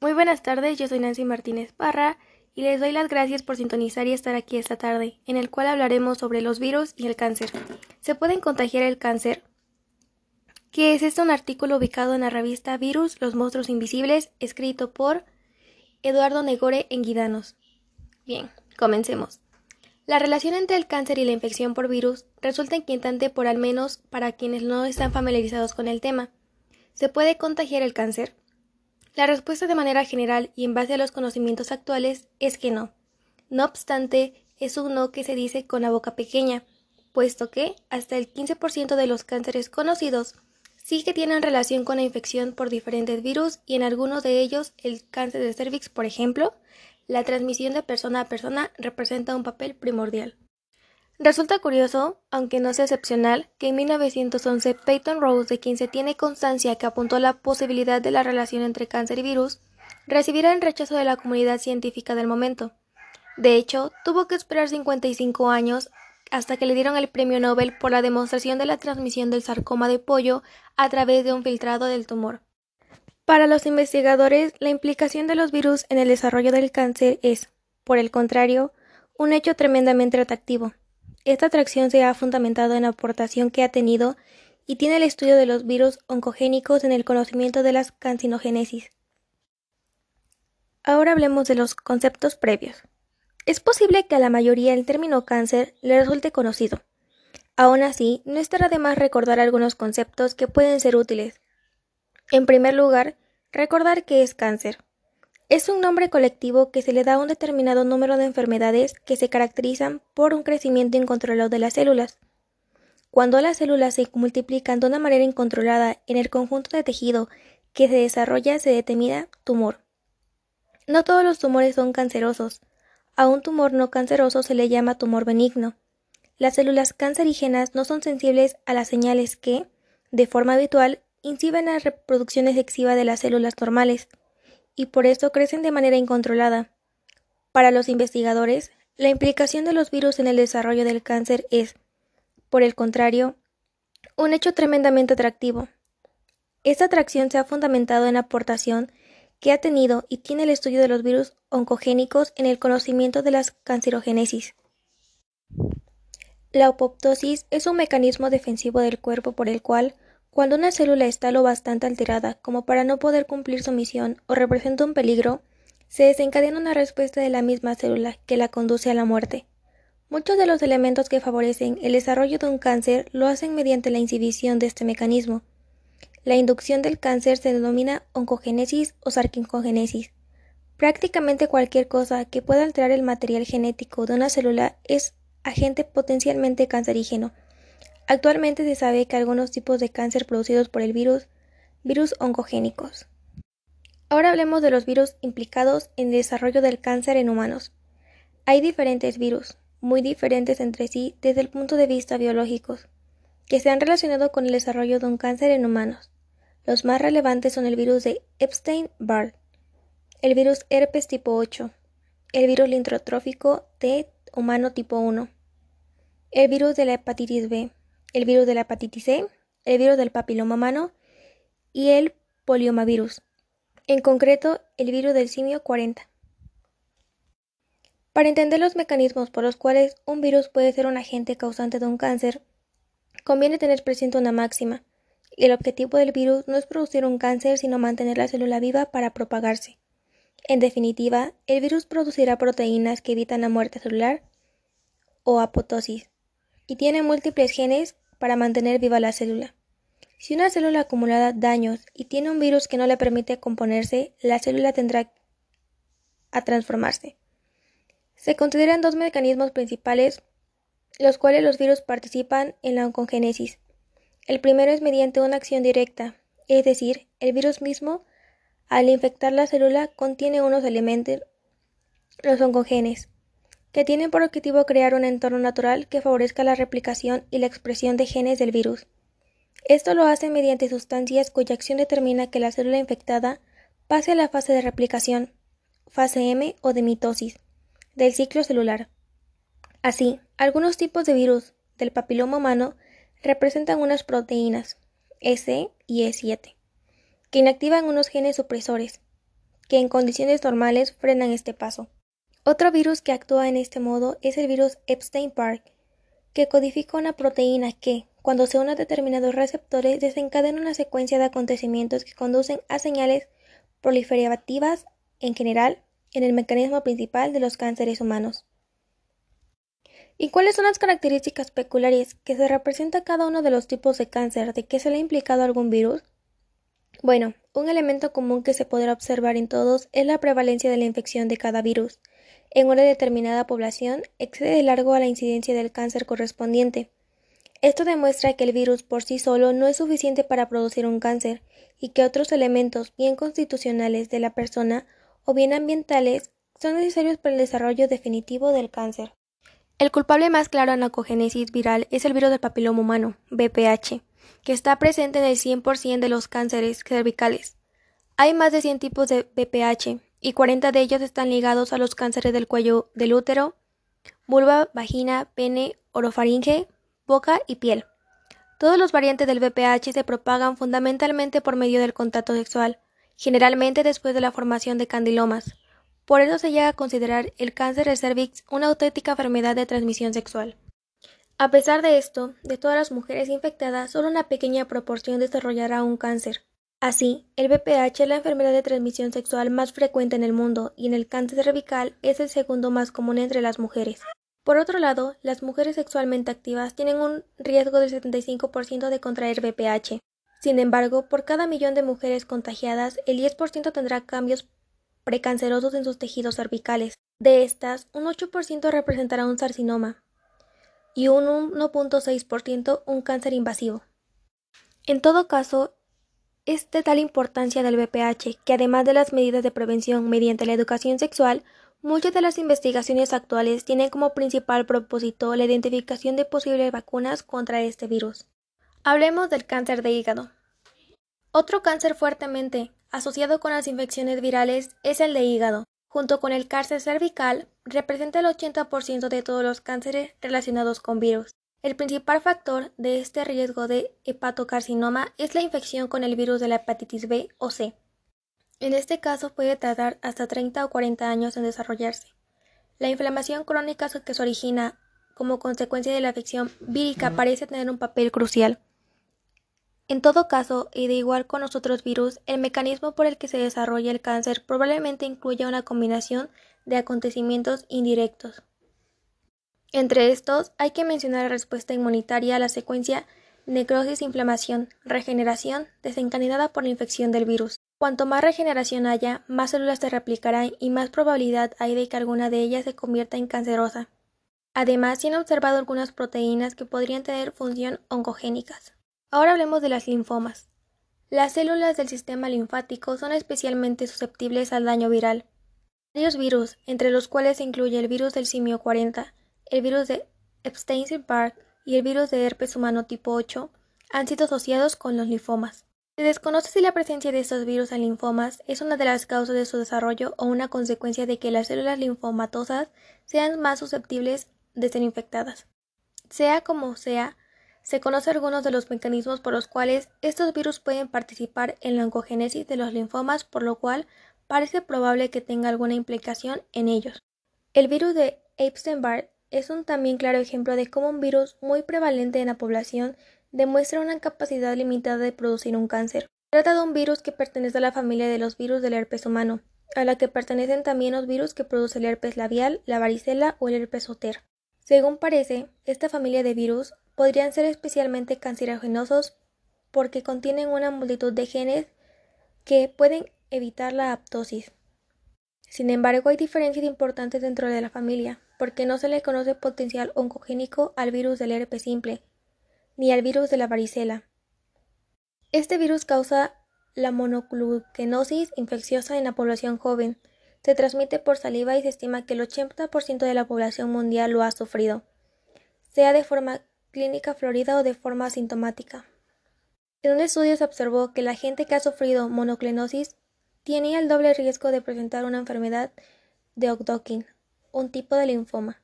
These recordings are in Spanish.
Muy buenas tardes, yo soy Nancy Martínez Parra y les doy las gracias por sintonizar y estar aquí esta tarde, en el cual hablaremos sobre los virus y el cáncer. ¿Se pueden contagiar el cáncer? ¿Qué es esto? Un artículo ubicado en la revista Virus, los monstruos invisibles, escrito por Eduardo Negore en Guidanos. Bien, comencemos. La relación entre el cáncer y la infección por virus resulta inquietante por al menos para quienes no están familiarizados con el tema. ¿Se puede contagiar el cáncer? La respuesta de manera general y en base a los conocimientos actuales es que no. No obstante, es un no que se dice con la boca pequeña, puesto que hasta el 15% de los cánceres conocidos sí que tienen relación con la infección por diferentes virus y en algunos de ellos, el cáncer de cervix, por ejemplo, la transmisión de persona a persona representa un papel primordial. Resulta curioso, aunque no sea excepcional, que en 1911 Peyton Rose, de quien se tiene constancia que apuntó la posibilidad de la relación entre cáncer y virus, recibiera el rechazo de la comunidad científica del momento. De hecho, tuvo que esperar 55 años hasta que le dieron el premio Nobel por la demostración de la transmisión del sarcoma de pollo a través de un filtrado del tumor. Para los investigadores, la implicación de los virus en el desarrollo del cáncer es, por el contrario, un hecho tremendamente atractivo. Esta atracción se ha fundamentado en la aportación que ha tenido y tiene el estudio de los virus oncogénicos en el conocimiento de la cancinogénesis. Ahora hablemos de los conceptos previos. Es posible que a la mayoría el término cáncer le resulte conocido. Aún así, no estará de más recordar algunos conceptos que pueden ser útiles. En primer lugar, recordar qué es cáncer. Es un nombre colectivo que se le da a un determinado número de enfermedades que se caracterizan por un crecimiento incontrolado de las células. Cuando las células se multiplican de una manera incontrolada en el conjunto de tejido que se desarrolla se determina tumor. No todos los tumores son cancerosos. A un tumor no canceroso se le llama tumor benigno. Las células cancerígenas no son sensibles a las señales que, de forma habitual, inciden a reproducción excesiva de las células normales y por eso crecen de manera incontrolada. Para los investigadores, la implicación de los virus en el desarrollo del cáncer es, por el contrario, un hecho tremendamente atractivo. Esta atracción se ha fundamentado en la aportación que ha tenido y tiene el estudio de los virus oncogénicos en el conocimiento de la cancerogénesis. La apoptosis es un mecanismo defensivo del cuerpo por el cual cuando una célula está lo bastante alterada como para no poder cumplir su misión o representa un peligro, se desencadena una respuesta de la misma célula que la conduce a la muerte. Muchos de los elementos que favorecen el desarrollo de un cáncer lo hacen mediante la inhibición de este mecanismo. La inducción del cáncer se denomina oncogénesis o sarquicogénesis. Prácticamente cualquier cosa que pueda alterar el material genético de una célula es agente potencialmente cancerígeno. Actualmente se sabe que algunos tipos de cáncer producidos por el virus, virus oncogénicos. Ahora hablemos de los virus implicados en el desarrollo del cáncer en humanos. Hay diferentes virus, muy diferentes entre sí desde el punto de vista biológico, que se han relacionado con el desarrollo de un cáncer en humanos. Los más relevantes son el virus de Epstein-Barr, el virus herpes tipo 8, el virus lintrotrófico T humano tipo 1, el virus de la hepatitis B, el virus de la hepatitis C, el virus del papiloma humano y el poliomavirus, en concreto el virus del simio 40. Para entender los mecanismos por los cuales un virus puede ser un agente causante de un cáncer, conviene tener presente una máxima. El objetivo del virus no es producir un cáncer, sino mantener la célula viva para propagarse. En definitiva, el virus producirá proteínas que evitan la muerte celular o apoptosis, y tiene múltiples genes para mantener viva la célula. Si una célula acumula daños y tiene un virus que no le permite componerse, la célula tendrá a transformarse. Se consideran dos mecanismos principales los cuales los virus participan en la oncogénesis. El primero es mediante una acción directa, es decir, el virus mismo, al infectar la célula, contiene unos elementos, los oncogenes, que tienen por objetivo crear un entorno natural que favorezca la replicación y la expresión de genes del virus. Esto lo hace mediante sustancias cuya acción determina que la célula infectada pase a la fase de replicación, fase M o de mitosis, del ciclo celular. Así, algunos tipos de virus del papiloma humano representan unas proteínas, S y E7, que inactivan unos genes supresores, que en condiciones normales frenan este paso. Otro virus que actúa en este modo es el virus Epstein-Barr, que codifica una proteína que, cuando se une a determinados receptores, desencadena una secuencia de acontecimientos que conducen a señales proliferativas en general en el mecanismo principal de los cánceres humanos. ¿Y cuáles son las características peculiares que se representa cada uno de los tipos de cáncer de que se le ha implicado algún virus? Bueno, un elemento común que se podrá observar en todos es la prevalencia de la infección de cada virus. En una determinada población excede de largo a la incidencia del cáncer correspondiente. Esto demuestra que el virus por sí solo no es suficiente para producir un cáncer y que otros elementos bien constitucionales de la persona o bien ambientales son necesarios para el desarrollo definitivo del cáncer. El culpable más claro en la viral es el virus del papiloma humano, BPH, que está presente en el 100% de los cánceres cervicales. Hay más de 100 tipos de BPH y 40 de ellos están ligados a los cánceres del cuello del útero, vulva, vagina, pene, orofaringe, boca y piel. Todos los variantes del BPH se propagan fundamentalmente por medio del contacto sexual, generalmente después de la formación de candilomas. Por eso se llega a considerar el cáncer de cervix una auténtica enfermedad de transmisión sexual. A pesar de esto, de todas las mujeres infectadas, solo una pequeña proporción desarrollará un cáncer. Así, el VPH es la enfermedad de transmisión sexual más frecuente en el mundo y en el cáncer cervical es el segundo más común entre las mujeres. Por otro lado, las mujeres sexualmente activas tienen un riesgo del 75% de contraer VPH. Sin embargo, por cada millón de mujeres contagiadas, el 10% tendrá cambios precancerosos en sus tejidos cervicales. De estas, un 8% representará un carcinoma y un 1.6% un cáncer invasivo. En todo caso, es de tal importancia del VPH que además de las medidas de prevención mediante la educación sexual, muchas de las investigaciones actuales tienen como principal propósito la identificación de posibles vacunas contra este virus. Hablemos del cáncer de hígado. Otro cáncer fuertemente asociado con las infecciones virales es el de hígado. Junto con el cáncer cervical, representa el 80% de todos los cánceres relacionados con virus. El principal factor de este riesgo de hepatocarcinoma es la infección con el virus de la hepatitis B o C. En este caso puede tardar hasta 30 o 40 años en desarrollarse. La inflamación crónica que se origina como consecuencia de la infección vírica parece tener un papel crucial. En todo caso, y de igual con los otros virus, el mecanismo por el que se desarrolla el cáncer probablemente incluya una combinación de acontecimientos indirectos. Entre estos, hay que mencionar la respuesta inmunitaria a la secuencia necrosis-inflamación, regeneración, desencadenada por la infección del virus. Cuanto más regeneración haya, más células se replicarán y más probabilidad hay de que alguna de ellas se convierta en cancerosa. Además, se han observado algunas proteínas que podrían tener función oncogénicas. Ahora hablemos de las linfomas. Las células del sistema linfático son especialmente susceptibles al daño viral. Varios virus, entre los cuales se incluye el virus del simio 40, el virus de Epstein-Barr y el virus de herpes humano tipo 8, han sido asociados con los linfomas. Se desconoce si la presencia de estos virus en linfomas es una de las causas de su desarrollo o una consecuencia de que las células linfomatosas sean más susceptibles de ser infectadas. Sea como sea, se conocen algunos de los mecanismos por los cuales estos virus pueden participar en la oncogénesis de los linfomas, por lo cual parece probable que tenga alguna implicación en ellos. El virus de Epstein-Barr es un también claro ejemplo de cómo un virus muy prevalente en la población demuestra una capacidad limitada de producir un cáncer. Trata de un virus que pertenece a la familia de los virus del herpes humano, a la que pertenecen también los virus que producen el herpes labial, la varicela o el herpes zoster. Según parece, esta familia de virus podrían ser especialmente cancerogenosos porque contienen una multitud de genes que pueden evitar la aptosis. Sin embargo, hay diferencias importantes dentro de la familia, porque no se le conoce potencial oncogénico al virus del herpes simple, ni al virus de la varicela. Este virus causa la monoclugenosis infecciosa en la población joven. Se transmite por saliva y se estima que el 80% de la población mundial lo ha sufrido, sea de forma clínica florida o de forma asintomática. En un estudio se observó que la gente que ha sufrido monoclenosis tenía el doble riesgo de presentar una enfermedad de Hodgkin, un tipo de linfoma.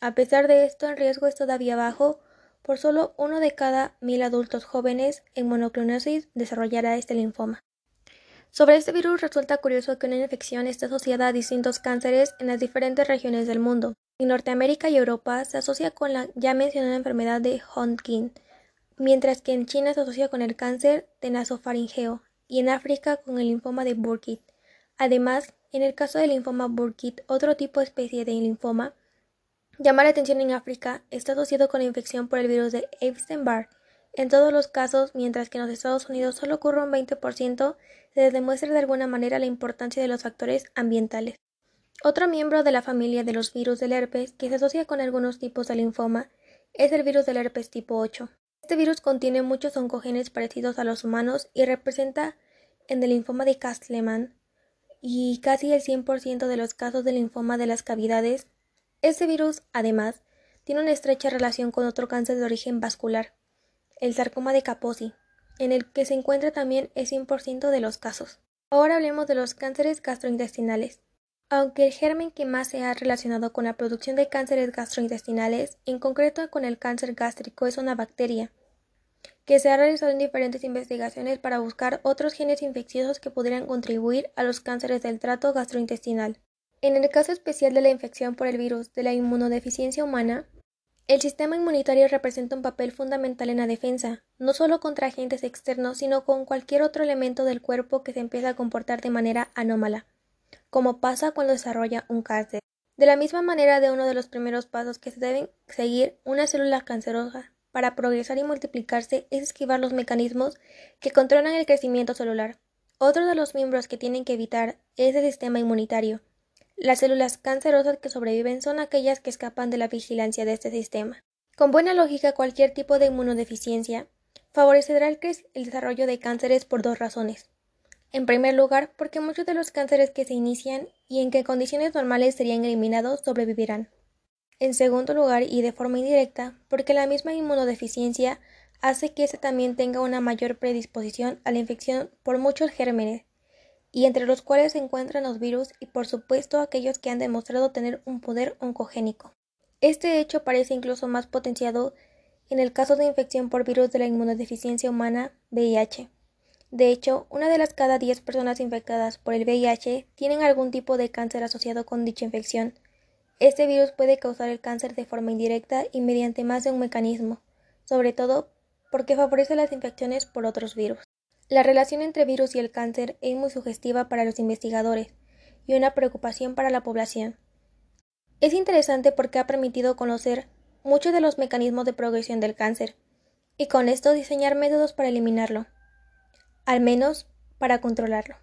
A pesar de esto, el riesgo es todavía bajo, por solo uno de cada mil adultos jóvenes en monoclenosis desarrollará este linfoma. Sobre este virus resulta curioso que una infección esté asociada a distintos cánceres en las diferentes regiones del mundo. En Norteamérica y Europa se asocia con la ya mencionada enfermedad de Hodgkin, mientras que en China se asocia con el cáncer de nasofaringeo y en África con el linfoma de Burkitt. Además, en el caso del linfoma Burkitt, otro tipo de especie de linfoma, llamar la atención en África, está asociado con la infección por el virus de Epstein-Barr. En todos los casos, mientras que en los Estados Unidos solo ocurre un 20%, se demuestra de alguna manera la importancia de los factores ambientales. Otro miembro de la familia de los virus del herpes que se asocia con algunos tipos de linfoma es el virus del herpes tipo 8. Este virus contiene muchos oncogenes parecidos a los humanos y representa en el linfoma de Castleman y casi el 100% de los casos de linfoma de las cavidades. Este virus, además, tiene una estrecha relación con otro cáncer de origen vascular, el sarcoma de Kaposi, en el que se encuentra también el 100% de los casos. Ahora hablemos de los cánceres gastrointestinales. Aunque el germen que más se ha relacionado con la producción de cánceres gastrointestinales, en concreto con el cáncer gástrico, es una bacteria, que se ha realizado en diferentes investigaciones para buscar otros genes infecciosos que pudieran contribuir a los cánceres del trato gastrointestinal. En el caso especial de la infección por el virus de la inmunodeficiencia humana, el sistema inmunitario representa un papel fundamental en la defensa, no solo contra agentes externos, sino con cualquier otro elemento del cuerpo que se empieza a comportar de manera anómala como pasa cuando desarrolla un cáncer. De la misma manera, de uno de los primeros pasos que se deben seguir una célula cancerosa para progresar y multiplicarse es esquivar los mecanismos que controlan el crecimiento celular. Otro de los miembros que tienen que evitar es el sistema inmunitario. Las células cancerosas que sobreviven son aquellas que escapan de la vigilancia de este sistema. Con buena lógica, cualquier tipo de inmunodeficiencia favorecerá el, el desarrollo de cánceres por dos razones. En primer lugar, porque muchos de los cánceres que se inician y en que condiciones normales serían eliminados sobrevivirán. En segundo lugar, y de forma indirecta, porque la misma inmunodeficiencia hace que éste también tenga una mayor predisposición a la infección por muchos gérmenes, y entre los cuales se encuentran los virus y por supuesto aquellos que han demostrado tener un poder oncogénico. Este hecho parece incluso más potenciado en el caso de infección por virus de la inmunodeficiencia humana VIH. De hecho, una de las cada diez personas infectadas por el VIH tienen algún tipo de cáncer asociado con dicha infección. Este virus puede causar el cáncer de forma indirecta y mediante más de un mecanismo, sobre todo porque favorece las infecciones por otros virus. La relación entre virus y el cáncer es muy sugestiva para los investigadores y una preocupación para la población. Es interesante porque ha permitido conocer muchos de los mecanismos de progresión del cáncer y con esto diseñar métodos para eliminarlo al menos para controlarlo.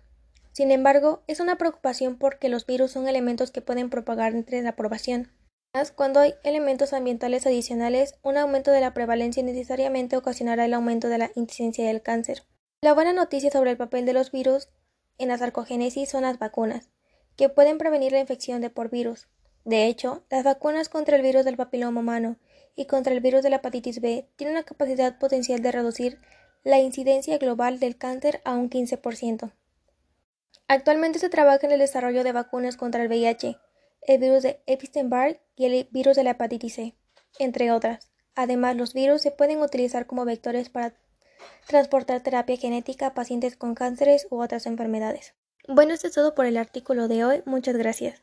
Sin embargo, es una preocupación porque los virus son elementos que pueden propagar entre la población. Además, cuando hay elementos ambientales adicionales, un aumento de la prevalencia necesariamente ocasionará el aumento de la incidencia del cáncer. La buena noticia sobre el papel de los virus en la sarcogénesis son las vacunas, que pueden prevenir la infección de por virus. De hecho, las vacunas contra el virus del papiloma humano y contra el virus de la hepatitis B tienen la capacidad potencial de reducir la incidencia global del cáncer a un 15%. Actualmente se trabaja en el desarrollo de vacunas contra el VIH, el virus de Epstein-Barr y el virus de la hepatitis C, entre otras. Además, los virus se pueden utilizar como vectores para transportar terapia genética a pacientes con cánceres u otras enfermedades. Bueno, esto es todo por el artículo de hoy. Muchas gracias.